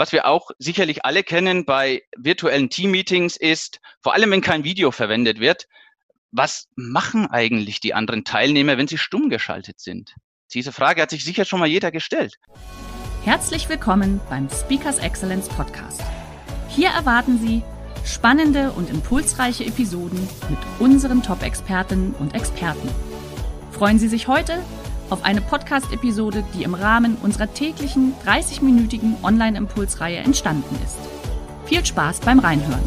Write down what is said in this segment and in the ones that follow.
Was wir auch sicherlich alle kennen bei virtuellen Team-Meetings ist, vor allem wenn kein Video verwendet wird, was machen eigentlich die anderen Teilnehmer, wenn sie stumm geschaltet sind? Diese Frage hat sich sicher schon mal jeder gestellt. Herzlich willkommen beim Speakers Excellence Podcast. Hier erwarten Sie spannende und impulsreiche Episoden mit unseren Top-Expertinnen und Experten. Freuen Sie sich heute auf eine Podcast-Episode, die im Rahmen unserer täglichen 30-minütigen Online-Impulsreihe entstanden ist. Viel Spaß beim Reinhören.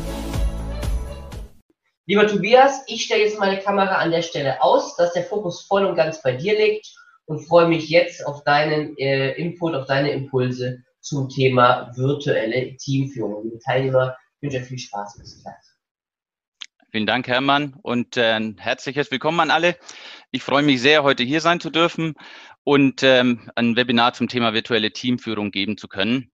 Lieber Tobias, ich stelle jetzt meine Kamera an der Stelle aus, dass der Fokus voll und ganz bei dir liegt und freue mich jetzt auf deinen äh, Input, auf deine Impulse zum Thema virtuelle Teamführung. Liebe Teilnehmer, ich wünsche euch viel Spaß. Bis gleich. Vielen Dank, Hermann, und äh, ein herzliches Willkommen an alle. Ich freue mich sehr, heute hier sein zu dürfen und ähm, ein Webinar zum Thema virtuelle Teamführung geben zu können.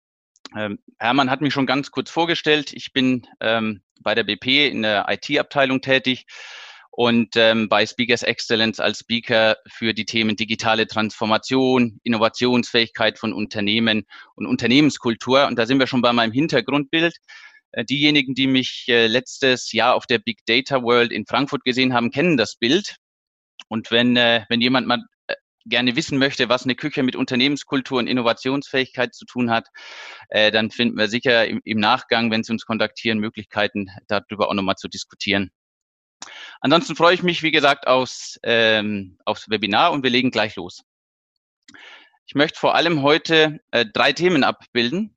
Ähm, Hermann hat mich schon ganz kurz vorgestellt. Ich bin ähm, bei der BP in der IT-Abteilung tätig und ähm, bei Speakers Excellence als Speaker für die Themen digitale Transformation, Innovationsfähigkeit von Unternehmen und Unternehmenskultur. Und da sind wir schon bei meinem Hintergrundbild. Äh, diejenigen, die mich äh, letztes Jahr auf der Big Data World in Frankfurt gesehen haben, kennen das Bild. Und wenn, äh, wenn jemand mal gerne wissen möchte, was eine Küche mit Unternehmenskultur und Innovationsfähigkeit zu tun hat, dann finden wir sicher im, im Nachgang, wenn Sie uns kontaktieren, Möglichkeiten, darüber auch nochmal zu diskutieren. Ansonsten freue ich mich, wie gesagt, aufs, ähm, aufs Webinar und wir legen gleich los. Ich möchte vor allem heute äh, drei Themen abbilden.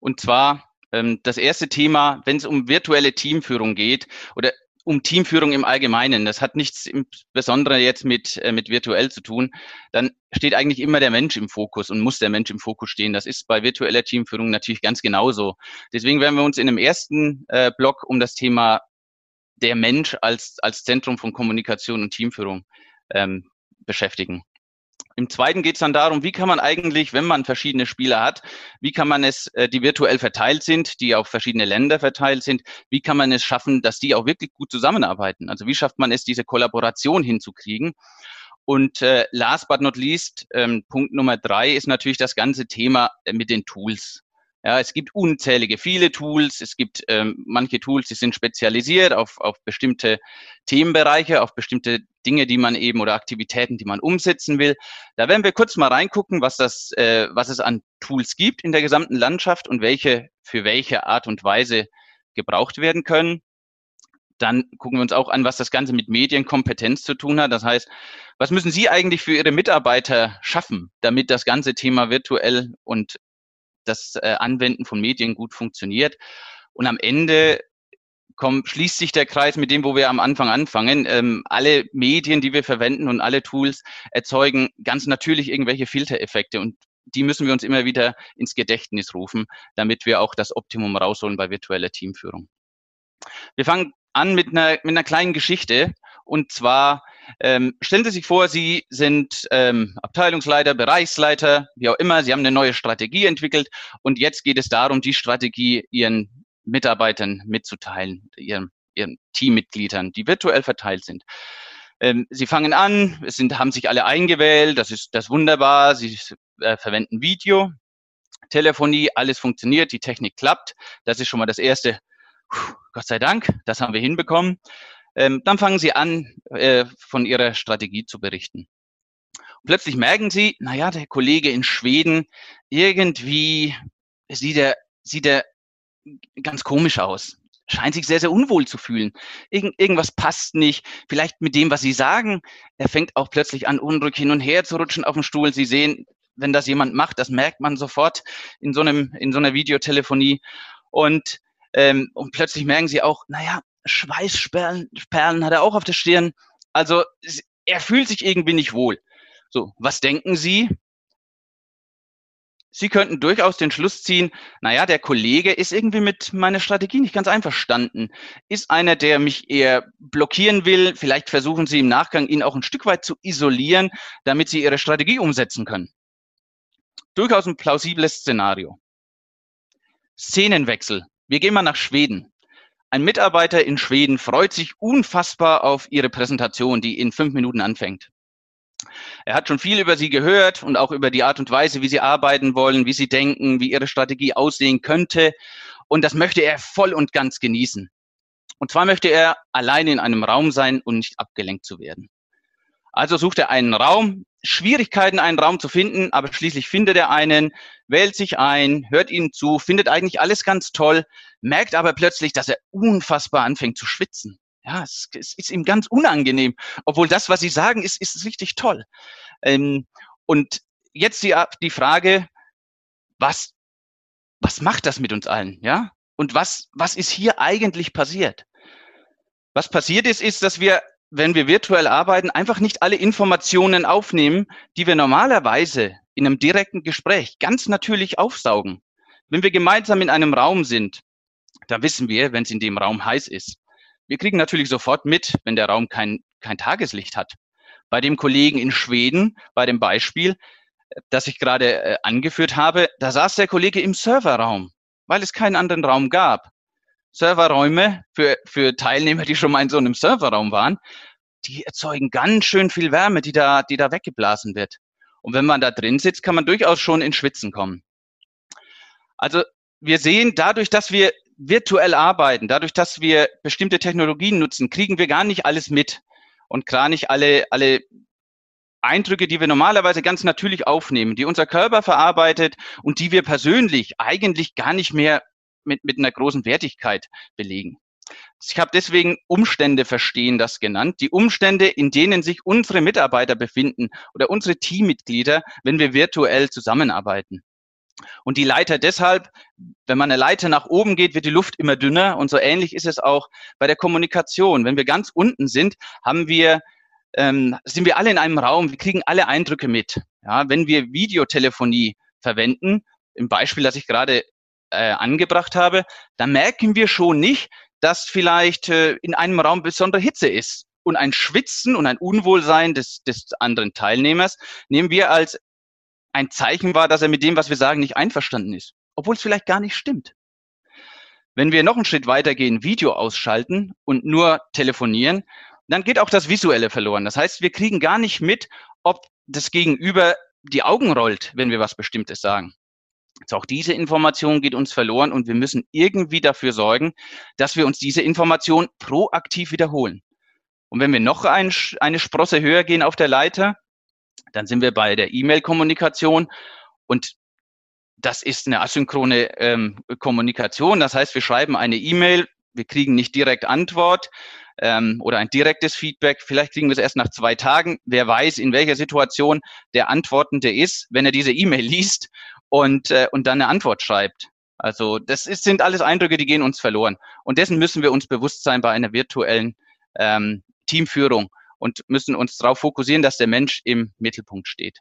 Und zwar ähm, das erste Thema, wenn es um virtuelle Teamführung geht oder um Teamführung im Allgemeinen, das hat nichts insbesondere jetzt mit, äh, mit virtuell zu tun, dann steht eigentlich immer der Mensch im Fokus und muss der Mensch im Fokus stehen. Das ist bei virtueller Teamführung natürlich ganz genauso. Deswegen werden wir uns in dem ersten äh, Block um das Thema der Mensch als, als Zentrum von Kommunikation und Teamführung ähm, beschäftigen. Im zweiten geht es dann darum, wie kann man eigentlich, wenn man verschiedene Spieler hat, wie kann man es, äh, die virtuell verteilt sind, die auf verschiedene Länder verteilt sind, wie kann man es schaffen, dass die auch wirklich gut zusammenarbeiten? Also wie schafft man es, diese Kollaboration hinzukriegen? Und äh, last but not least, ähm, Punkt Nummer drei ist natürlich das ganze Thema äh, mit den Tools. Ja, es gibt unzählige, viele Tools. Es gibt ähm, manche Tools, die sind spezialisiert auf, auf bestimmte Themenbereiche, auf bestimmte Dinge, die man eben oder Aktivitäten, die man umsetzen will. Da werden wir kurz mal reingucken, was das, äh, was es an Tools gibt in der gesamten Landschaft und welche für welche Art und Weise gebraucht werden können. Dann gucken wir uns auch an, was das Ganze mit Medienkompetenz zu tun hat. Das heißt, was müssen Sie eigentlich für Ihre Mitarbeiter schaffen, damit das ganze Thema virtuell und das äh, Anwenden von Medien gut funktioniert. Und am Ende kommt, schließt sich der Kreis mit dem, wo wir am Anfang anfangen. Ähm, alle Medien, die wir verwenden und alle Tools erzeugen ganz natürlich irgendwelche Filtereffekte und die müssen wir uns immer wieder ins Gedächtnis rufen, damit wir auch das Optimum rausholen bei virtueller Teamführung. Wir fangen an mit einer, mit einer kleinen Geschichte und zwar ähm, stellen Sie sich vor, Sie sind ähm, Abteilungsleiter, Bereichsleiter, wie auch immer. Sie haben eine neue Strategie entwickelt und jetzt geht es darum, die Strategie Ihren Mitarbeitern mitzuteilen, Ihren, Ihren Teammitgliedern, die virtuell verteilt sind. Ähm, Sie fangen an, es sind, haben sich alle eingewählt, das ist das wunderbar. Sie äh, verwenden Video, Telefonie, alles funktioniert, die Technik klappt. Das ist schon mal das erste. Puh, Gott sei Dank, das haben wir hinbekommen. Ähm, dann fangen Sie an, äh, von Ihrer Strategie zu berichten. Und plötzlich merken Sie, naja, der Kollege in Schweden, irgendwie sieht er, sieht er ganz komisch aus. Scheint sich sehr, sehr unwohl zu fühlen. Irgend, irgendwas passt nicht. Vielleicht mit dem, was Sie sagen. Er fängt auch plötzlich an, unruhig hin und her zu rutschen auf dem Stuhl. Sie sehen, wenn das jemand macht, das merkt man sofort in so einem, in so einer Videotelefonie. Und, ähm, und plötzlich merken Sie auch, naja, Schweißperlen Perlen hat er auch auf der Stirn. Also er fühlt sich irgendwie nicht wohl. So, was denken Sie? Sie könnten durchaus den Schluss ziehen, naja, der Kollege ist irgendwie mit meiner Strategie nicht ganz einverstanden. Ist einer, der mich eher blockieren will. Vielleicht versuchen Sie im Nachgang, ihn auch ein Stück weit zu isolieren, damit Sie Ihre Strategie umsetzen können. Durchaus ein plausibles Szenario. Szenenwechsel. Wir gehen mal nach Schweden. Ein Mitarbeiter in Schweden freut sich unfassbar auf Ihre Präsentation, die in fünf Minuten anfängt. Er hat schon viel über Sie gehört und auch über die Art und Weise, wie Sie arbeiten wollen, wie Sie denken, wie Ihre Strategie aussehen könnte. Und das möchte er voll und ganz genießen. Und zwar möchte er alleine in einem Raum sein und nicht abgelenkt zu werden. Also sucht er einen Raum, Schwierigkeiten, einen Raum zu finden, aber schließlich findet er einen, wählt sich ein, hört ihnen zu, findet eigentlich alles ganz toll, merkt aber plötzlich, dass er unfassbar anfängt zu schwitzen. Ja, es, es ist ihm ganz unangenehm, obwohl das, was sie sagen, ist, ist richtig toll. Ähm, und jetzt die, die Frage, was, was macht das mit uns allen? Ja? Und was, was ist hier eigentlich passiert? Was passiert ist, ist, dass wir, wenn wir virtuell arbeiten, einfach nicht alle Informationen aufnehmen, die wir normalerweise in einem direkten Gespräch ganz natürlich aufsaugen. Wenn wir gemeinsam in einem Raum sind, da wissen wir, wenn es in dem Raum heiß ist, wir kriegen natürlich sofort mit, wenn der Raum kein, kein Tageslicht hat. Bei dem Kollegen in Schweden, bei dem Beispiel, das ich gerade äh, angeführt habe, da saß der Kollege im Serverraum, weil es keinen anderen Raum gab. Serverräume für, für Teilnehmer, die schon mal in so einem Serverraum waren, die erzeugen ganz schön viel Wärme, die da, die da weggeblasen wird. Und wenn man da drin sitzt, kann man durchaus schon in Schwitzen kommen. Also wir sehen dadurch, dass wir virtuell arbeiten, dadurch, dass wir bestimmte Technologien nutzen, kriegen wir gar nicht alles mit und gar nicht alle, alle Eindrücke, die wir normalerweise ganz natürlich aufnehmen, die unser Körper verarbeitet und die wir persönlich eigentlich gar nicht mehr mit, mit einer großen Wertigkeit belegen. Ich habe deswegen Umstände verstehen das genannt. Die Umstände, in denen sich unsere Mitarbeiter befinden oder unsere Teammitglieder, wenn wir virtuell zusammenarbeiten. Und die Leiter deshalb, wenn man eine Leiter nach oben geht, wird die Luft immer dünner. Und so ähnlich ist es auch bei der Kommunikation. Wenn wir ganz unten sind, haben wir, ähm, sind wir alle in einem Raum. Wir kriegen alle Eindrücke mit. Ja, wenn wir Videotelefonie verwenden, im Beispiel, das ich gerade äh, angebracht habe, dann merken wir schon nicht, dass vielleicht äh, in einem Raum besondere Hitze ist. Und ein Schwitzen und ein Unwohlsein des, des anderen Teilnehmers nehmen wir als ein Zeichen war, dass er mit dem, was wir sagen, nicht einverstanden ist. Obwohl es vielleicht gar nicht stimmt. Wenn wir noch einen Schritt weitergehen, Video ausschalten und nur telefonieren, dann geht auch das Visuelle verloren. Das heißt, wir kriegen gar nicht mit, ob das Gegenüber die Augen rollt, wenn wir was Bestimmtes sagen. Also auch diese Information geht uns verloren und wir müssen irgendwie dafür sorgen, dass wir uns diese Information proaktiv wiederholen. Und wenn wir noch ein, eine Sprosse höher gehen auf der Leiter, dann sind wir bei der E-Mail-Kommunikation und das ist eine asynchrone ähm, Kommunikation. Das heißt, wir schreiben eine E-Mail, wir kriegen nicht direkt Antwort ähm, oder ein direktes Feedback. Vielleicht kriegen wir es erst nach zwei Tagen. Wer weiß, in welcher Situation der Antwortende ist, wenn er diese E-Mail liest und, äh, und dann eine Antwort schreibt. Also das ist, sind alles Eindrücke, die gehen uns verloren. Und dessen müssen wir uns bewusst sein bei einer virtuellen ähm, Teamführung und müssen uns darauf fokussieren, dass der Mensch im Mittelpunkt steht.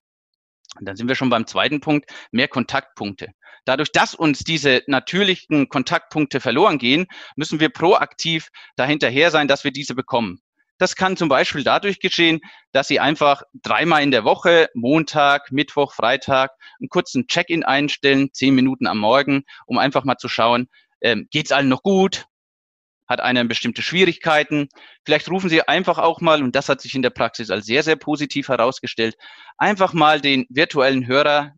Und dann sind wir schon beim zweiten Punkt, mehr Kontaktpunkte. Dadurch, dass uns diese natürlichen Kontaktpunkte verloren gehen, müssen wir proaktiv dahinterher sein, dass wir diese bekommen. Das kann zum Beispiel dadurch geschehen, dass Sie einfach dreimal in der Woche, Montag, Mittwoch, Freitag, einen kurzen Check-in einstellen, zehn Minuten am Morgen, um einfach mal zu schauen, ähm, geht es allen noch gut? hat einer bestimmte Schwierigkeiten. Vielleicht rufen Sie einfach auch mal, und das hat sich in der Praxis als sehr, sehr positiv herausgestellt, einfach mal den virtuellen Hörer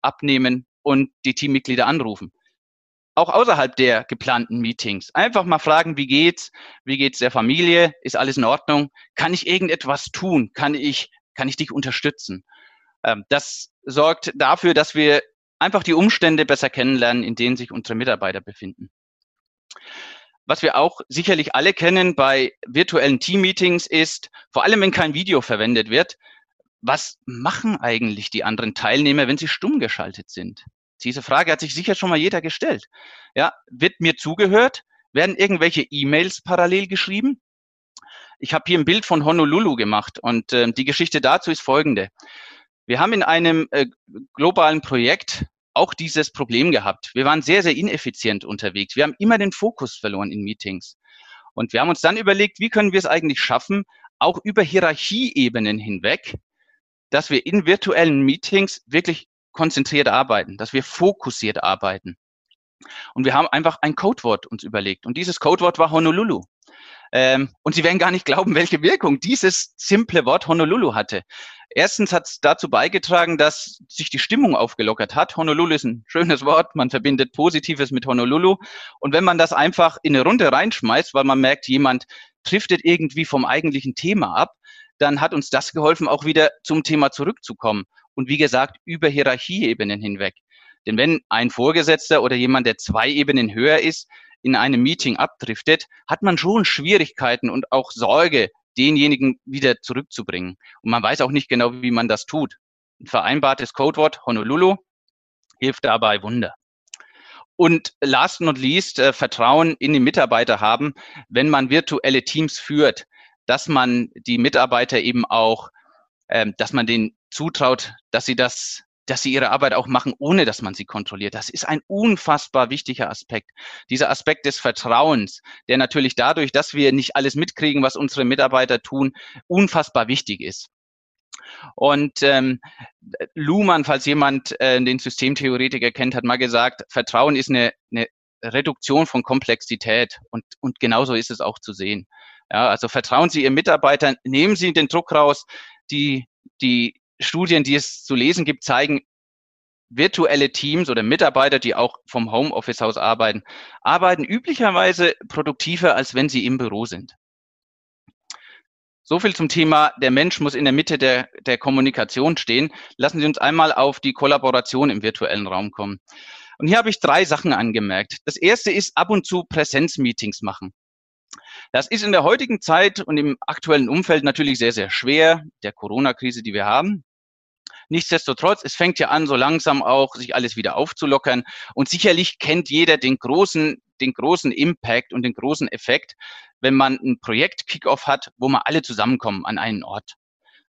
abnehmen und die Teammitglieder anrufen. Auch außerhalb der geplanten Meetings. Einfach mal fragen, wie geht's? Wie geht's der Familie? Ist alles in Ordnung? Kann ich irgendetwas tun? Kann ich, kann ich dich unterstützen? Ähm, das sorgt dafür, dass wir einfach die Umstände besser kennenlernen, in denen sich unsere Mitarbeiter befinden. Was wir auch sicherlich alle kennen bei virtuellen Team-Meetings ist, vor allem wenn kein Video verwendet wird, was machen eigentlich die anderen Teilnehmer, wenn sie stumm geschaltet sind? Diese Frage hat sich sicher schon mal jeder gestellt. Ja, wird mir zugehört? Werden irgendwelche E-Mails parallel geschrieben? Ich habe hier ein Bild von Honolulu gemacht und äh, die Geschichte dazu ist folgende. Wir haben in einem äh, globalen Projekt auch dieses Problem gehabt. Wir waren sehr, sehr ineffizient unterwegs. Wir haben immer den Fokus verloren in Meetings. Und wir haben uns dann überlegt, wie können wir es eigentlich schaffen, auch über Hierarchieebenen hinweg, dass wir in virtuellen Meetings wirklich konzentriert arbeiten, dass wir fokussiert arbeiten. Und wir haben einfach ein Codewort uns überlegt. Und dieses Codewort war Honolulu. Ähm, und Sie werden gar nicht glauben, welche Wirkung dieses simple Wort Honolulu hatte. Erstens hat es dazu beigetragen, dass sich die Stimmung aufgelockert hat. Honolulu ist ein schönes Wort, man verbindet Positives mit Honolulu. Und wenn man das einfach in eine Runde reinschmeißt, weil man merkt, jemand driftet irgendwie vom eigentlichen Thema ab, dann hat uns das geholfen, auch wieder zum Thema zurückzukommen. Und wie gesagt, über Hierarchieebenen hinweg. Denn wenn ein Vorgesetzter oder jemand, der zwei Ebenen höher ist, in einem Meeting abdriftet, hat man schon Schwierigkeiten und auch Sorge, denjenigen wieder zurückzubringen. Und man weiß auch nicht genau, wie man das tut. Ein vereinbartes Codewort Honolulu hilft dabei Wunder. Und last not least, äh, Vertrauen in die Mitarbeiter haben, wenn man virtuelle Teams führt, dass man die Mitarbeiter eben auch, äh, dass man denen zutraut, dass sie das dass sie ihre Arbeit auch machen, ohne dass man sie kontrolliert. Das ist ein unfassbar wichtiger Aspekt. Dieser Aspekt des Vertrauens, der natürlich dadurch, dass wir nicht alles mitkriegen, was unsere Mitarbeiter tun, unfassbar wichtig ist. Und ähm, Luhmann, falls jemand äh, den Systemtheoretiker kennt, hat mal gesagt, Vertrauen ist eine, eine Reduktion von Komplexität und, und genauso ist es auch zu sehen. Ja, also vertrauen Sie Ihren Mitarbeitern, nehmen Sie den Druck raus, die, die Studien, die es zu lesen gibt, zeigen, virtuelle Teams oder Mitarbeiter, die auch vom Homeoffice aus arbeiten, arbeiten üblicherweise produktiver, als wenn sie im Büro sind. So viel zum Thema, der Mensch muss in der Mitte der, der Kommunikation stehen. Lassen Sie uns einmal auf die Kollaboration im virtuellen Raum kommen. Und hier habe ich drei Sachen angemerkt. Das erste ist ab und zu Präsenzmeetings machen. Das ist in der heutigen Zeit und im aktuellen Umfeld natürlich sehr, sehr schwer, der Corona-Krise, die wir haben. Nichtsdestotrotz, es fängt ja an, so langsam auch sich alles wieder aufzulockern. Und sicherlich kennt jeder den großen, den großen Impact und den großen Effekt, wenn man ein Projekt Kickoff hat, wo man alle zusammenkommen an einen Ort.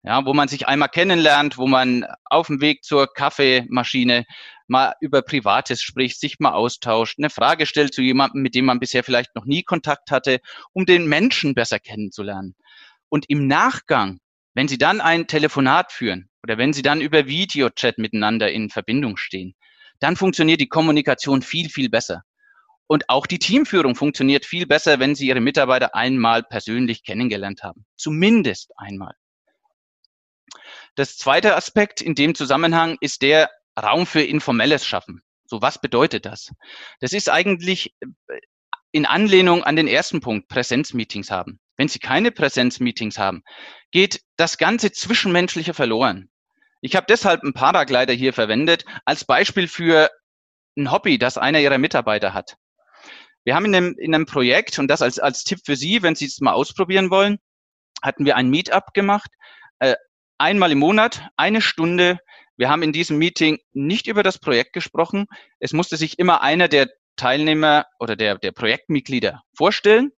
Ja, wo man sich einmal kennenlernt, wo man auf dem Weg zur Kaffeemaschine mal über Privates spricht, sich mal austauscht, eine Frage stellt zu jemandem, mit dem man bisher vielleicht noch nie Kontakt hatte, um den Menschen besser kennenzulernen. Und im Nachgang, wenn Sie dann ein Telefonat führen, oder wenn Sie dann über Videochat miteinander in Verbindung stehen, dann funktioniert die Kommunikation viel, viel besser. Und auch die Teamführung funktioniert viel besser, wenn Sie Ihre Mitarbeiter einmal persönlich kennengelernt haben. Zumindest einmal. Das zweite Aspekt in dem Zusammenhang ist der Raum für informelles Schaffen. So, was bedeutet das? Das ist eigentlich äh, in Anlehnung an den ersten Punkt, Präsenzmeetings haben. Wenn Sie keine Präsenzmeetings haben, geht das ganze Zwischenmenschliche verloren. Ich habe deshalb einen Paraglider hier verwendet als Beispiel für ein Hobby, das einer Ihrer Mitarbeiter hat. Wir haben in einem, in einem Projekt, und das als, als Tipp für Sie, wenn Sie es mal ausprobieren wollen, hatten wir ein Meetup gemacht, äh, einmal im Monat, eine Stunde. Wir haben in diesem Meeting nicht über das Projekt gesprochen. Es musste sich immer einer der Teilnehmer oder der, der Projektmitglieder vorstellen.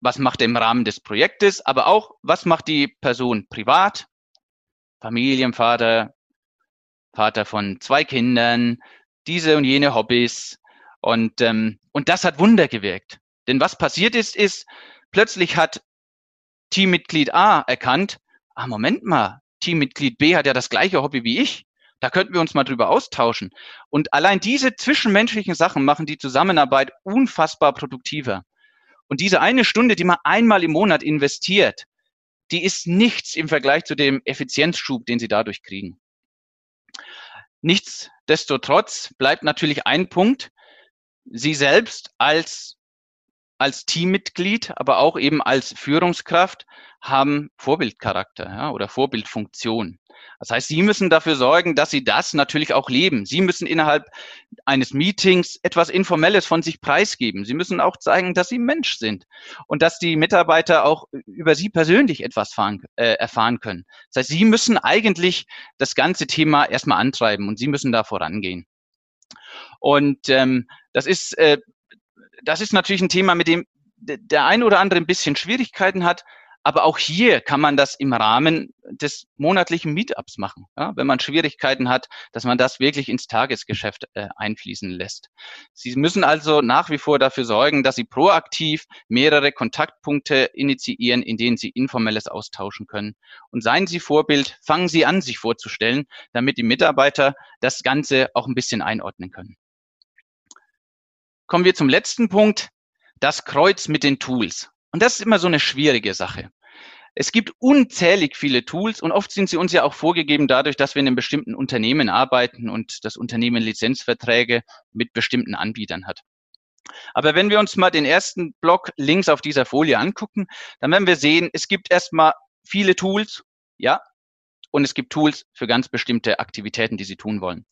Was macht er im Rahmen des Projektes, aber auch, was macht die Person privat, Familienvater, Vater von zwei Kindern, diese und jene Hobbys. Und, ähm, und das hat Wunder gewirkt. Denn was passiert ist, ist, plötzlich hat Teammitglied A erkannt, ah, Moment mal, Teammitglied B hat ja das gleiche Hobby wie ich. Da könnten wir uns mal drüber austauschen. Und allein diese zwischenmenschlichen Sachen machen die Zusammenarbeit unfassbar produktiver. Und diese eine Stunde, die man einmal im Monat investiert, die ist nichts im Vergleich zu dem Effizienzschub, den sie dadurch kriegen. Nichtsdestotrotz bleibt natürlich ein Punkt, Sie selbst als, als Teammitglied, aber auch eben als Führungskraft haben Vorbildcharakter ja, oder Vorbildfunktion. Das heißt, Sie müssen dafür sorgen, dass Sie das natürlich auch leben. Sie müssen innerhalb eines Meetings etwas Informelles von sich preisgeben. Sie müssen auch zeigen, dass Sie Mensch sind und dass die Mitarbeiter auch über Sie persönlich etwas fahren, äh, erfahren können. Das heißt, Sie müssen eigentlich das ganze Thema erstmal antreiben und Sie müssen da vorangehen. Und ähm, das ist äh, das ist natürlich ein Thema, mit dem der ein oder andere ein bisschen Schwierigkeiten hat, aber auch hier kann man das im Rahmen des monatlichen Meetups machen, ja, wenn man Schwierigkeiten hat, dass man das wirklich ins Tagesgeschäft äh, einfließen lässt. Sie müssen also nach wie vor dafür sorgen, dass Sie proaktiv mehrere Kontaktpunkte initiieren, in denen Sie informelles austauschen können. Und seien Sie Vorbild, fangen Sie an, sich vorzustellen, damit die Mitarbeiter das Ganze auch ein bisschen einordnen können. Kommen wir zum letzten Punkt, das Kreuz mit den Tools. Und das ist immer so eine schwierige Sache. Es gibt unzählig viele Tools und oft sind sie uns ja auch vorgegeben dadurch, dass wir in einem bestimmten Unternehmen arbeiten und das Unternehmen Lizenzverträge mit bestimmten Anbietern hat. Aber wenn wir uns mal den ersten Block links auf dieser Folie angucken, dann werden wir sehen, es gibt erstmal viele Tools, ja, und es gibt Tools für ganz bestimmte Aktivitäten, die Sie tun wollen.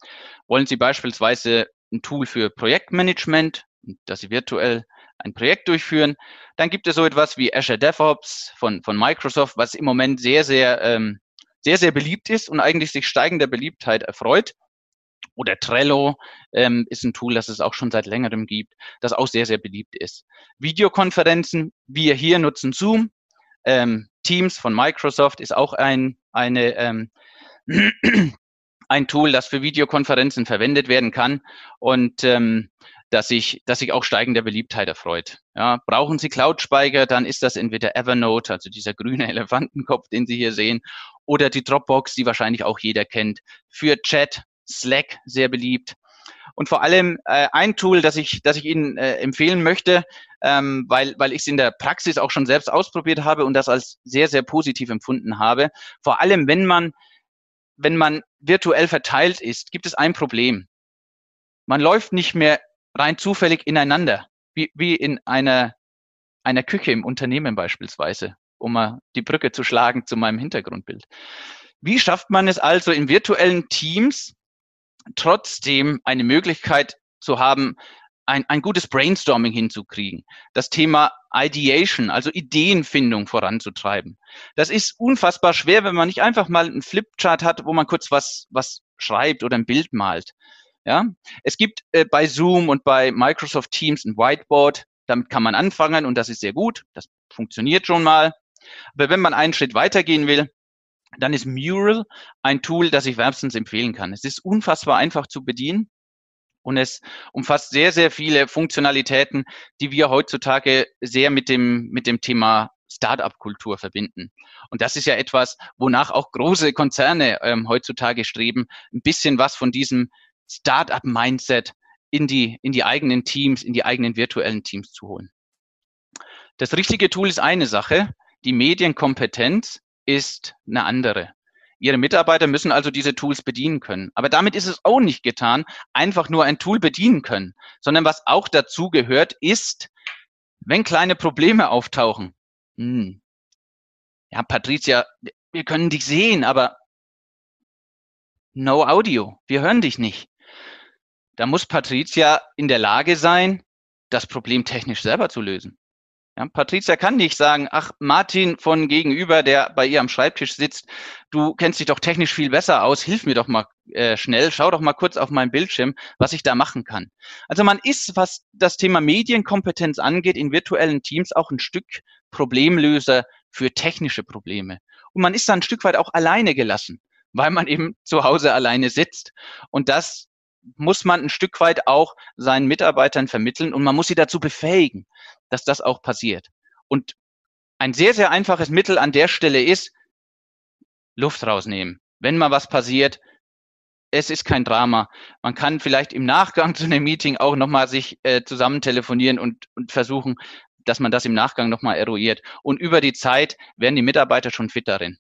Wollen Sie beispielsweise ein Tool für Projektmanagement, das Sie virtuell ein Projekt durchführen. Dann gibt es so etwas wie Azure DevOps von, von Microsoft, was im Moment sehr, sehr, ähm, sehr, sehr beliebt ist und eigentlich sich steigender Beliebtheit erfreut. Oder Trello ähm, ist ein Tool, das es auch schon seit längerem gibt, das auch sehr, sehr beliebt ist. Videokonferenzen, wir hier nutzen Zoom. Ähm, Teams von Microsoft ist auch ein, eine, ähm, ein Tool, das für Videokonferenzen verwendet werden kann. Und ähm, dass sich, dass sich auch steigender Beliebtheit erfreut. Ja, brauchen Sie Cloud-Speicher, dann ist das entweder Evernote, also dieser grüne Elefantenkopf, den Sie hier sehen, oder die Dropbox, die wahrscheinlich auch jeder kennt. Für Chat, Slack, sehr beliebt. Und vor allem äh, ein Tool, das ich, das ich Ihnen äh, empfehlen möchte, ähm, weil, weil ich es in der Praxis auch schon selbst ausprobiert habe und das als sehr, sehr positiv empfunden habe. Vor allem, wenn man, wenn man virtuell verteilt ist, gibt es ein Problem. Man läuft nicht mehr rein zufällig ineinander, wie, wie in einer, einer Küche im Unternehmen beispielsweise, um mal die Brücke zu schlagen zu meinem Hintergrundbild. Wie schafft man es also in virtuellen Teams trotzdem eine Möglichkeit zu haben, ein, ein gutes Brainstorming hinzukriegen, das Thema Ideation, also Ideenfindung voranzutreiben. Das ist unfassbar schwer, wenn man nicht einfach mal einen Flipchart hat, wo man kurz was, was schreibt oder ein Bild malt. Ja, es gibt äh, bei Zoom und bei Microsoft Teams ein Whiteboard. Damit kann man anfangen und das ist sehr gut. Das funktioniert schon mal. Aber wenn man einen Schritt weitergehen will, dann ist Mural ein Tool, das ich wärmstens empfehlen kann. Es ist unfassbar einfach zu bedienen und es umfasst sehr, sehr viele Funktionalitäten, die wir heutzutage sehr mit dem, mit dem Thema Startup-Kultur verbinden. Und das ist ja etwas, wonach auch große Konzerne ähm, heutzutage streben, ein bisschen was von diesem Startup-Mindset in die, in die eigenen Teams, in die eigenen virtuellen Teams zu holen. Das richtige Tool ist eine Sache, die Medienkompetenz ist eine andere. Ihre Mitarbeiter müssen also diese Tools bedienen können. Aber damit ist es auch nicht getan, einfach nur ein Tool bedienen können, sondern was auch dazu gehört, ist, wenn kleine Probleme auftauchen. Hm. Ja, Patricia, wir können dich sehen, aber no Audio. Wir hören dich nicht da muss Patricia in der Lage sein, das Problem technisch selber zu lösen. Ja, Patricia kann nicht sagen, ach, Martin von gegenüber, der bei ihr am Schreibtisch sitzt, du kennst dich doch technisch viel besser aus, hilf mir doch mal äh, schnell, schau doch mal kurz auf meinen Bildschirm, was ich da machen kann. Also man ist, was das Thema Medienkompetenz angeht, in virtuellen Teams auch ein Stück Problemlöser für technische Probleme. Und man ist da ein Stück weit auch alleine gelassen, weil man eben zu Hause alleine sitzt. Und das muss man ein Stück weit auch seinen Mitarbeitern vermitteln und man muss sie dazu befähigen, dass das auch passiert. Und ein sehr, sehr einfaches Mittel an der Stelle ist, Luft rausnehmen. Wenn mal was passiert, es ist kein Drama. Man kann vielleicht im Nachgang zu einem Meeting auch nochmal sich äh, zusammen telefonieren und, und versuchen, dass man das im Nachgang nochmal eruiert. Und über die Zeit werden die Mitarbeiter schon fit darin.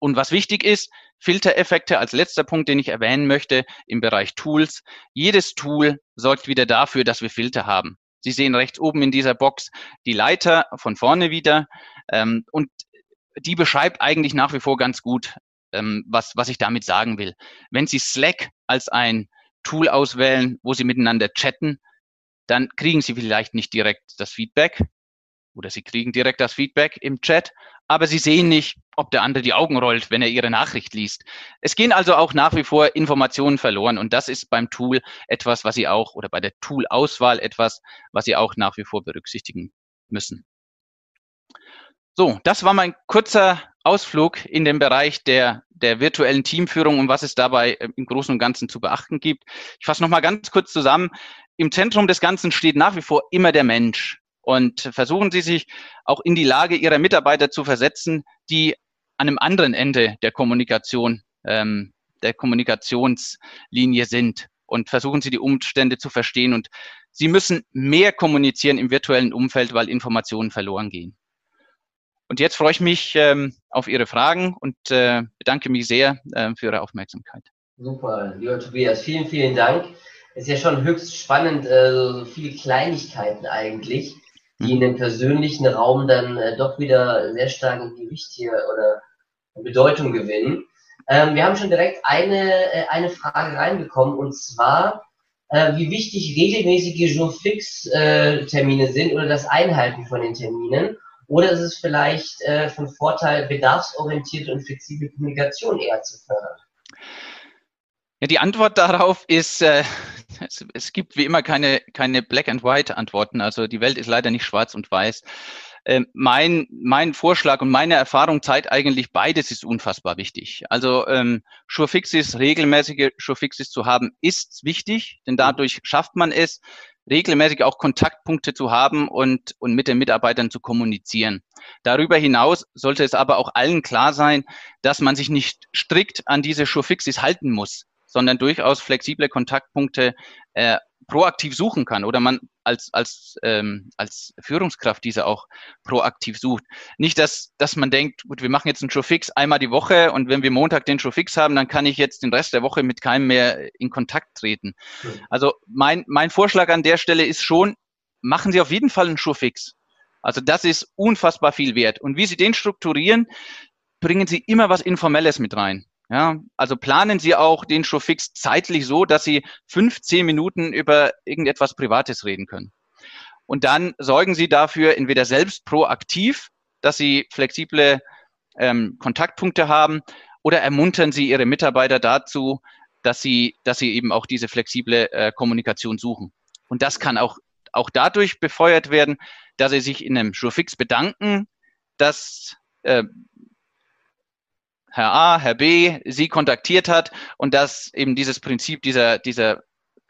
Und was wichtig ist, Filtereffekte als letzter Punkt, den ich erwähnen möchte im Bereich Tools. Jedes Tool sorgt wieder dafür, dass wir Filter haben. Sie sehen rechts oben in dieser Box die Leiter von vorne wieder ähm, und die beschreibt eigentlich nach wie vor ganz gut, ähm, was, was ich damit sagen will. Wenn Sie Slack als ein Tool auswählen, wo Sie miteinander chatten, dann kriegen Sie vielleicht nicht direkt das Feedback oder Sie kriegen direkt das Feedback im Chat, aber sie sehen nicht, ob der andere die Augen rollt, wenn er ihre Nachricht liest. Es gehen also auch nach wie vor Informationen verloren und das ist beim Tool etwas, was Sie auch oder bei der Tool-Auswahl etwas, was Sie auch nach wie vor berücksichtigen müssen. So, das war mein kurzer Ausflug in den Bereich der, der virtuellen Teamführung und was es dabei äh, im Großen und Ganzen zu beachten gibt. Ich fasse nochmal ganz kurz zusammen. Im Zentrum des Ganzen steht nach wie vor immer der Mensch. Und versuchen Sie sich auch in die Lage Ihrer Mitarbeiter zu versetzen, die an einem anderen Ende der Kommunikation, ähm, der Kommunikationslinie sind. Und versuchen Sie die Umstände zu verstehen. Und Sie müssen mehr kommunizieren im virtuellen Umfeld, weil Informationen verloren gehen. Und jetzt freue ich mich ähm, auf Ihre Fragen und äh, bedanke mich sehr äh, für Ihre Aufmerksamkeit. Super, lieber Tobias, vielen, vielen Dank. Ist ja schon höchst spannend, äh, so viele Kleinigkeiten eigentlich, die in dem persönlichen Raum dann äh, doch wieder sehr stark in Gewicht hier oder Bedeutung gewinnen. Ähm, wir haben schon direkt eine, äh, eine Frage reinbekommen und zwar, äh, wie wichtig regelmäßige Jour-Fix-Termine sind oder das Einhalten von den Terminen oder ist es vielleicht äh, von Vorteil, bedarfsorientierte und flexible Kommunikation eher zu fördern? Ja, die Antwort darauf ist, äh, es, es, gibt wie immer keine, keine Black-and-White-Antworten. Also die Welt ist leider nicht schwarz und weiß. Äh, mein, mein Vorschlag und meine Erfahrung zeigt eigentlich, beides ist unfassbar wichtig. Also ähm, Surefixes, regelmäßige Surefixes zu haben, ist wichtig, denn dadurch schafft man es, regelmäßig auch Kontaktpunkte zu haben und, und mit den Mitarbeitern zu kommunizieren. Darüber hinaus sollte es aber auch allen klar sein, dass man sich nicht strikt an diese Surefixes halten muss, sondern durchaus flexible Kontaktpunkte äh, proaktiv suchen kann oder man als, als, ähm, als Führungskraft diese auch proaktiv sucht. Nicht, dass, dass man denkt, gut, wir machen jetzt einen Showfix einmal die Woche und wenn wir Montag den Showfix haben, dann kann ich jetzt den Rest der Woche mit keinem mehr in Kontakt treten. Also mein, mein Vorschlag an der Stelle ist schon, machen Sie auf jeden Fall einen Showfix. Also das ist unfassbar viel wert. Und wie Sie den strukturieren, bringen Sie immer was Informelles mit rein. Ja, also planen Sie auch den Showfix zeitlich so, dass Sie 15 Minuten über irgendetwas Privates reden können. Und dann sorgen Sie dafür entweder selbst proaktiv, dass Sie flexible ähm, Kontaktpunkte haben oder ermuntern Sie Ihre Mitarbeiter dazu, dass sie, dass sie eben auch diese flexible äh, Kommunikation suchen. Und das kann auch, auch dadurch befeuert werden, dass sie sich in einem Showfix bedanken, dass äh, Herr A, Herr B Sie kontaktiert hat und dass eben dieses Prinzip dieser, dieser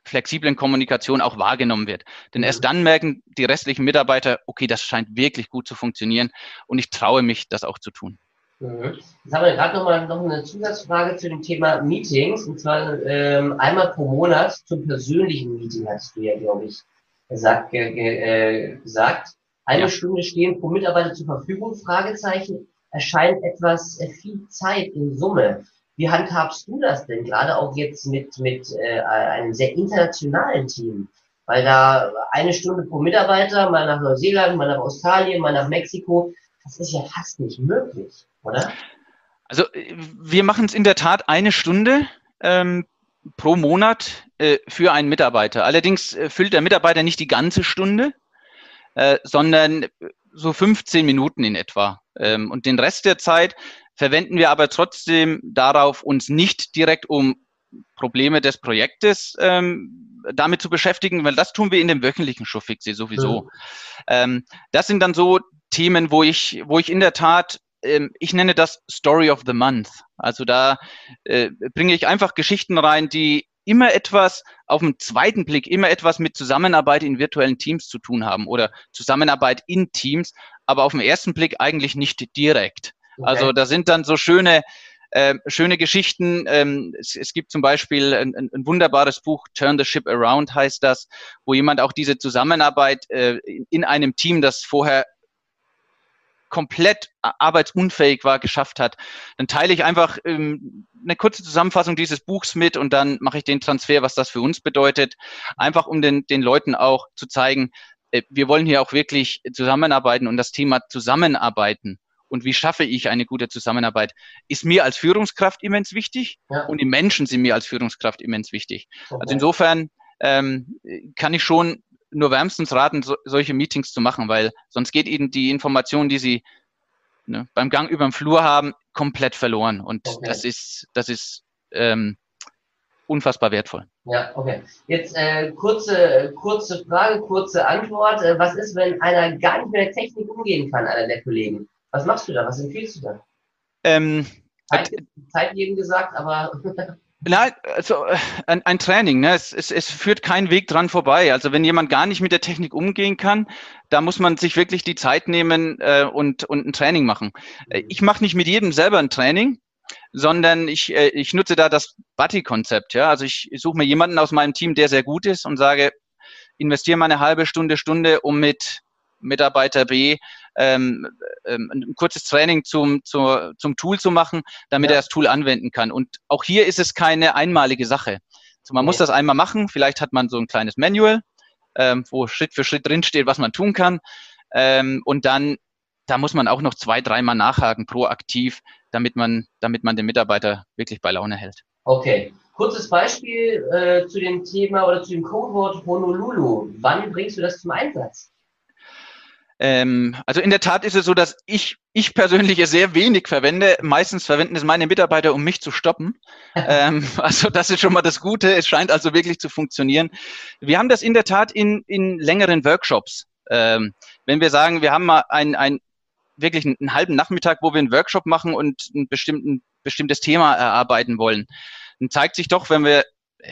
flexiblen Kommunikation auch wahrgenommen wird. Denn erst dann merken die restlichen Mitarbeiter, okay, das scheint wirklich gut zu funktionieren und ich traue mich, das auch zu tun. Jetzt haben wir gerade nochmal noch eine Zusatzfrage zu dem Thema Meetings. Und zwar ähm, einmal pro Monat zum persönlichen Meeting, hast du ja, glaube ich, gesagt. Äh, gesagt. Eine ja. Stunde stehen pro Mitarbeiter zur Verfügung? Fragezeichen erscheint etwas äh, viel Zeit in Summe. Wie handhabst du das denn, gerade auch jetzt mit, mit äh, einem sehr internationalen Team? Weil da eine Stunde pro Mitarbeiter, mal nach Neuseeland, mal nach Australien, mal nach Mexiko, das ist ja fast nicht möglich, oder? Also wir machen es in der Tat eine Stunde ähm, pro Monat äh, für einen Mitarbeiter. Allerdings äh, füllt der Mitarbeiter nicht die ganze Stunde, äh, sondern so 15 Minuten in etwa. Ähm, und den Rest der Zeit verwenden wir aber trotzdem darauf, uns nicht direkt um Probleme des Projektes ähm, damit zu beschäftigen, weil das tun wir in dem wöchentlichen Showfixe sowieso. Mhm. Ähm, das sind dann so Themen, wo ich, wo ich in der Tat, ähm, ich nenne das Story of the Month. Also da äh, bringe ich einfach Geschichten rein, die immer etwas auf den zweiten Blick, immer etwas mit Zusammenarbeit in virtuellen Teams zu tun haben oder Zusammenarbeit in Teams, aber auf den ersten Blick eigentlich nicht direkt. Okay. Also da sind dann so schöne, äh, schöne Geschichten. Ähm, es, es, gibt zum Beispiel ein, ein, wunderbares Buch, Turn the Ship Around heißt das, wo jemand auch diese Zusammenarbeit äh, in einem Team, das vorher komplett arbeitsunfähig war, geschafft hat, dann teile ich einfach ähm, eine kurze Zusammenfassung dieses Buchs mit und dann mache ich den Transfer, was das für uns bedeutet, einfach um den, den Leuten auch zu zeigen, wir wollen hier auch wirklich zusammenarbeiten und das Thema Zusammenarbeiten und wie schaffe ich eine gute Zusammenarbeit, ist mir als Führungskraft immens wichtig ja. und die Menschen sind mir als Führungskraft immens wichtig. Okay. Also insofern ähm, kann ich schon nur wärmstens raten, so, solche Meetings zu machen, weil sonst geht ihnen die Information, die sie ne, beim Gang über den Flur haben, komplett verloren. Und okay. das ist, das ist ähm, unfassbar wertvoll. Ja, okay. Jetzt äh, kurze, kurze Frage, kurze Antwort. Äh, was ist, wenn einer gar nicht mit der Technik umgehen kann, einer der Kollegen? Was machst du da? Was empfiehlst du da? Ähm, Zeit, Zeit jedem gesagt, aber. Nein, also äh, ein, ein Training, ne? es, es, es führt kein Weg dran vorbei. Also wenn jemand gar nicht mit der Technik umgehen kann, da muss man sich wirklich die Zeit nehmen äh, und, und ein Training machen. Äh, ich mache nicht mit jedem selber ein Training, sondern ich, äh, ich nutze da das Buddy-Konzept. Ja? Also ich, ich suche mir jemanden aus meinem Team, der sehr gut ist und sage, investiere mal eine halbe Stunde, Stunde, um mit Mitarbeiter B ähm, ähm, ein kurzes Training zum, zum, zum Tool zu machen, damit ja. er das Tool anwenden kann. Und auch hier ist es keine einmalige Sache. Also man okay. muss das einmal machen. Vielleicht hat man so ein kleines Manual, ähm, wo Schritt für Schritt drinsteht, was man tun kann. Ähm, und dann, da muss man auch noch zwei, dreimal nachhaken, proaktiv, damit man, damit man den Mitarbeiter wirklich bei Laune hält. Okay. Kurzes Beispiel äh, zu dem Thema oder zu dem Codewort Honolulu. Wann bringst du das zum Einsatz? Ähm, also in der Tat ist es so, dass ich, ich persönlich es sehr wenig verwende. Meistens verwenden es meine Mitarbeiter, um mich zu stoppen. ähm, also das ist schon mal das Gute. Es scheint also wirklich zu funktionieren. Wir haben das in der Tat in, in längeren Workshops. Ähm, wenn wir sagen, wir haben mal ein, ein wirklich einen, einen halben Nachmittag, wo wir einen Workshop machen und ein bestimmtes Thema erarbeiten wollen, dann zeigt sich doch, wenn wir,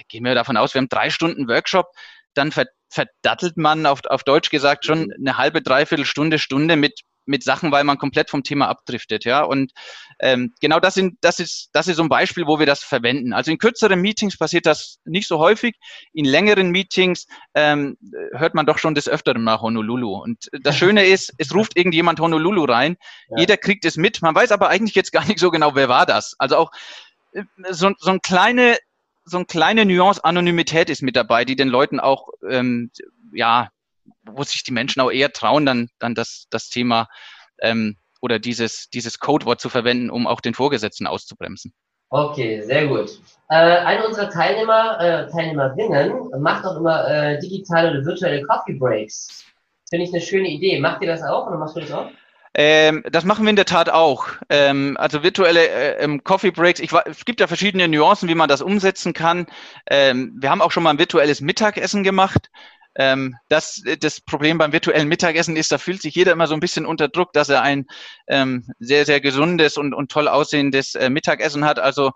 gehen wir davon aus, wir haben drei Stunden Workshop, dann ver verdattelt man auf, auf Deutsch gesagt schon mhm. eine halbe, dreiviertel Stunde, Stunde mit mit Sachen, weil man komplett vom Thema abdriftet, ja. Und ähm, genau das sind, das ist, das ist so ein Beispiel, wo wir das verwenden. Also in kürzeren Meetings passiert das nicht so häufig. In längeren Meetings ähm, hört man doch schon des Öfteren mal Honolulu. Und das Schöne ist, es ruft irgendjemand Honolulu rein. Ja. Jeder kriegt es mit. Man weiß aber eigentlich jetzt gar nicht so genau, wer war das. Also auch äh, so, so ein kleine so eine kleine Nuance Anonymität ist mit dabei, die den Leuten auch, ähm, ja, wo sich die Menschen auch eher trauen, dann, dann das, das Thema ähm, oder dieses, dieses Codewort zu verwenden, um auch den Vorgesetzten auszubremsen. Okay, sehr gut. Äh, eine unserer Teilnehmer, äh, Teilnehmerinnen macht auch immer äh, digitale oder virtuelle Coffee Breaks. Finde ich eine schöne Idee. Macht ihr das auch oder machst du das auch? Ähm, das machen wir in der Tat auch. Ähm, also virtuelle äh, ähm, Coffee Breaks. Ich, es gibt ja verschiedene Nuancen, wie man das umsetzen kann. Ähm, wir haben auch schon mal ein virtuelles Mittagessen gemacht. Ähm, das, das Problem beim virtuellen Mittagessen ist, da fühlt sich jeder immer so ein bisschen unter Druck, dass er ein ähm, sehr, sehr gesundes und, und toll aussehendes äh, Mittagessen hat. Also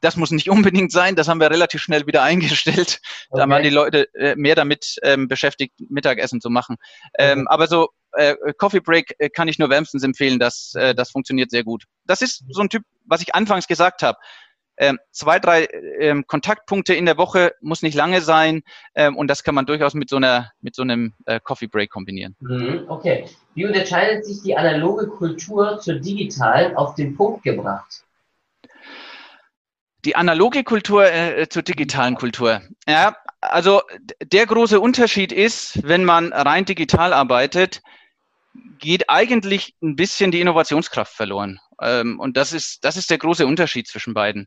das muss nicht unbedingt sein. Das haben wir relativ schnell wieder eingestellt. Okay. Da waren die Leute äh, mehr damit ähm, beschäftigt, Mittagessen zu machen. Ähm, aber so äh, Coffee Break äh, kann ich nur wärmstens empfehlen, das, äh, das funktioniert sehr gut. Das ist so ein Typ, was ich anfangs gesagt habe. Ähm, zwei, drei ähm, Kontaktpunkte in der Woche muss nicht lange sein ähm, und das kann man durchaus mit so einer mit so einem äh, Coffee Break kombinieren. Mhm, okay. Wie unterscheidet sich die analoge Kultur zur digitalen auf den Punkt gebracht? Die analoge Kultur äh, zur digitalen Kultur. Ja, also der große Unterschied ist, wenn man rein digital arbeitet, geht eigentlich ein bisschen die Innovationskraft verloren. Ähm, und das ist, das ist der große Unterschied zwischen beiden.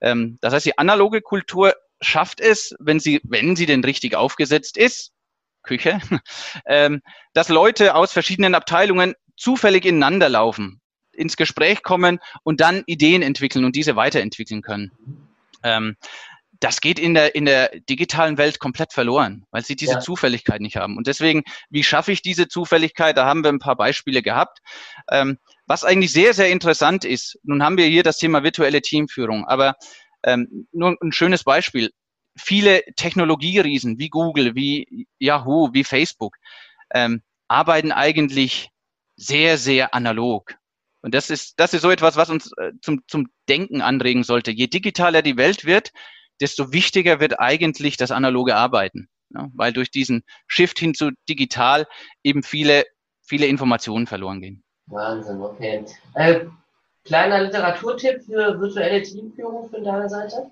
Ähm, das heißt, die analoge Kultur schafft es, wenn sie, wenn sie denn richtig aufgesetzt ist, Küche, ähm, dass Leute aus verschiedenen Abteilungen zufällig ineinander laufen, ins Gespräch kommen und dann Ideen entwickeln und diese weiterentwickeln können. Ähm, das geht in der, in der digitalen Welt komplett verloren, weil sie diese ja. Zufälligkeit nicht haben. Und deswegen, wie schaffe ich diese Zufälligkeit? Da haben wir ein paar Beispiele gehabt. Ähm, was eigentlich sehr, sehr interessant ist, nun haben wir hier das Thema virtuelle Teamführung, aber ähm, nur ein schönes Beispiel. Viele Technologieriesen wie Google, wie Yahoo, wie Facebook ähm, arbeiten eigentlich sehr, sehr analog. Und das ist, das ist so etwas, was uns äh, zum, zum Denken anregen sollte. Je digitaler die Welt wird, desto wichtiger wird eigentlich das analoge Arbeiten. Ja, weil durch diesen Shift hin zu digital eben viele, viele Informationen verloren gehen. Wahnsinn, okay. Äh, kleiner Literaturtipp für virtuelle Teamführung von deiner Seite?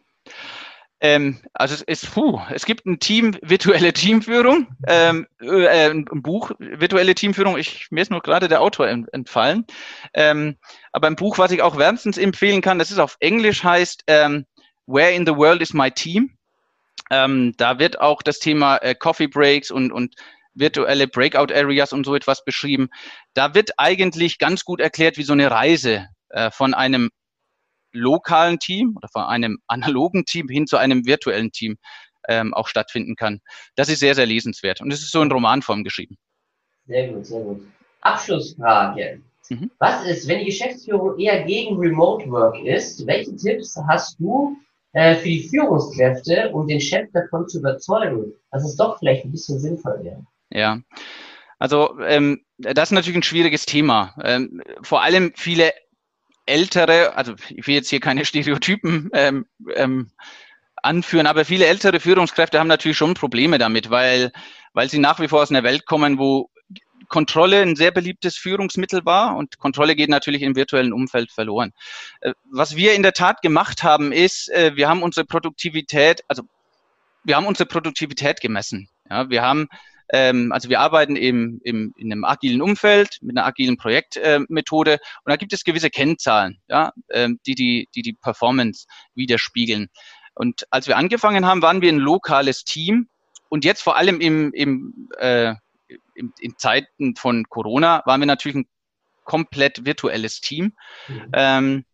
Ähm, also es ist, puh, es gibt ein Team virtuelle Teamführung, ähm, äh, ein Buch virtuelle Teamführung. Ich mir ist nur gerade der Autor entfallen, ähm, aber ein Buch, was ich auch wärmstens empfehlen kann. Das ist auf Englisch heißt ähm, Where in the World is my team? Ähm, da wird auch das Thema äh, Coffee Breaks und, und virtuelle Breakout Areas und so etwas beschrieben. Da wird eigentlich ganz gut erklärt, wie so eine Reise äh, von einem lokalen Team oder von einem analogen Team hin zu einem virtuellen Team ähm, auch stattfinden kann. Das ist sehr, sehr lesenswert und es ist so in Romanform geschrieben. Sehr gut, sehr gut. Abschlussfrage. Mhm. Was ist, wenn die Geschäftsführung eher gegen Remote Work ist? Welche Tipps hast du äh, für die Führungskräfte, um den Chef davon zu überzeugen, dass es doch vielleicht ein bisschen sinnvoll wäre? Ja, also ähm, das ist natürlich ein schwieriges Thema. Ähm, vor allem viele ältere, also ich will jetzt hier keine Stereotypen ähm, ähm, anführen, aber viele ältere Führungskräfte haben natürlich schon Probleme damit, weil, weil sie nach wie vor aus einer Welt kommen, wo Kontrolle ein sehr beliebtes Führungsmittel war und Kontrolle geht natürlich im virtuellen Umfeld verloren. Äh, was wir in der Tat gemacht haben, ist, äh, wir haben unsere Produktivität, also wir haben unsere Produktivität gemessen. Ja, wir haben ähm, also wir arbeiten im, im, in einem agilen Umfeld mit einer agilen Projektmethode äh, und da gibt es gewisse Kennzahlen, ja, ähm, die, die, die die Performance widerspiegeln. Und als wir angefangen haben, waren wir ein lokales Team und jetzt vor allem im, im, äh, im, in Zeiten von Corona waren wir natürlich ein komplett virtuelles Team. Mhm. Ähm,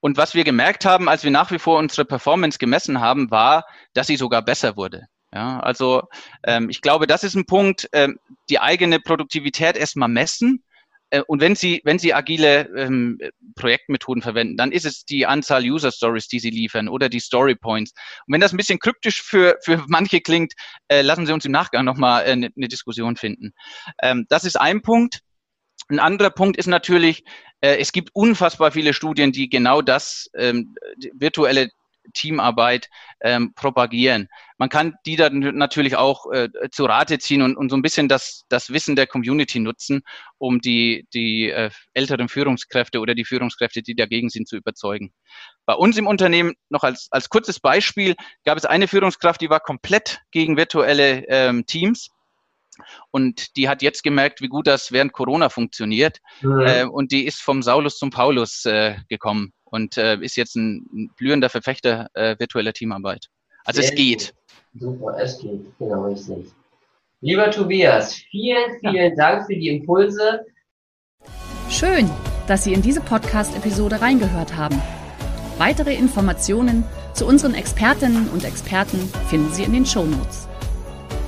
und was wir gemerkt haben, als wir nach wie vor unsere Performance gemessen haben, war, dass sie sogar besser wurde. Ja, also ähm, ich glaube, das ist ein Punkt, ähm, die eigene Produktivität erstmal messen. Äh, und wenn Sie, wenn Sie agile ähm, Projektmethoden verwenden, dann ist es die Anzahl User Stories, die Sie liefern oder die Story Points. Und wenn das ein bisschen kryptisch für, für manche klingt, äh, lassen Sie uns im Nachgang nochmal äh, eine, eine Diskussion finden. Ähm, das ist ein Punkt. Ein anderer Punkt ist natürlich, äh, es gibt unfassbar viele Studien, die genau das ähm, virtuelle Teamarbeit ähm, propagieren. Man kann die dann natürlich auch äh, zu Rate ziehen und, und so ein bisschen das, das Wissen der Community nutzen, um die, die äh, älteren Führungskräfte oder die Führungskräfte, die dagegen sind, zu überzeugen. Bei uns im Unternehmen, noch als, als kurzes Beispiel, gab es eine Führungskraft, die war komplett gegen virtuelle ähm, Teams. Und die hat jetzt gemerkt, wie gut das während Corona funktioniert. Mhm. Äh, und die ist vom Saulus zum Paulus äh, gekommen und äh, ist jetzt ein, blühender Verfechter äh, virtueller Teamarbeit. Also Sehr es geht. Gut. Super, es geht, genau richtig. Lieber Tobias, vielen, vielen ja. Dank für die Impulse. Schön, dass Sie in diese Podcast-Episode reingehört haben. Weitere Informationen zu unseren Expertinnen und Experten finden Sie in den Show Notes.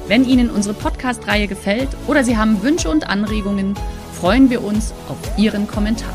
Wenn Ihnen unsere Podcast-Reihe gefällt oder Sie haben Wünsche und Anregungen, freuen wir uns auf Ihren Kommentar.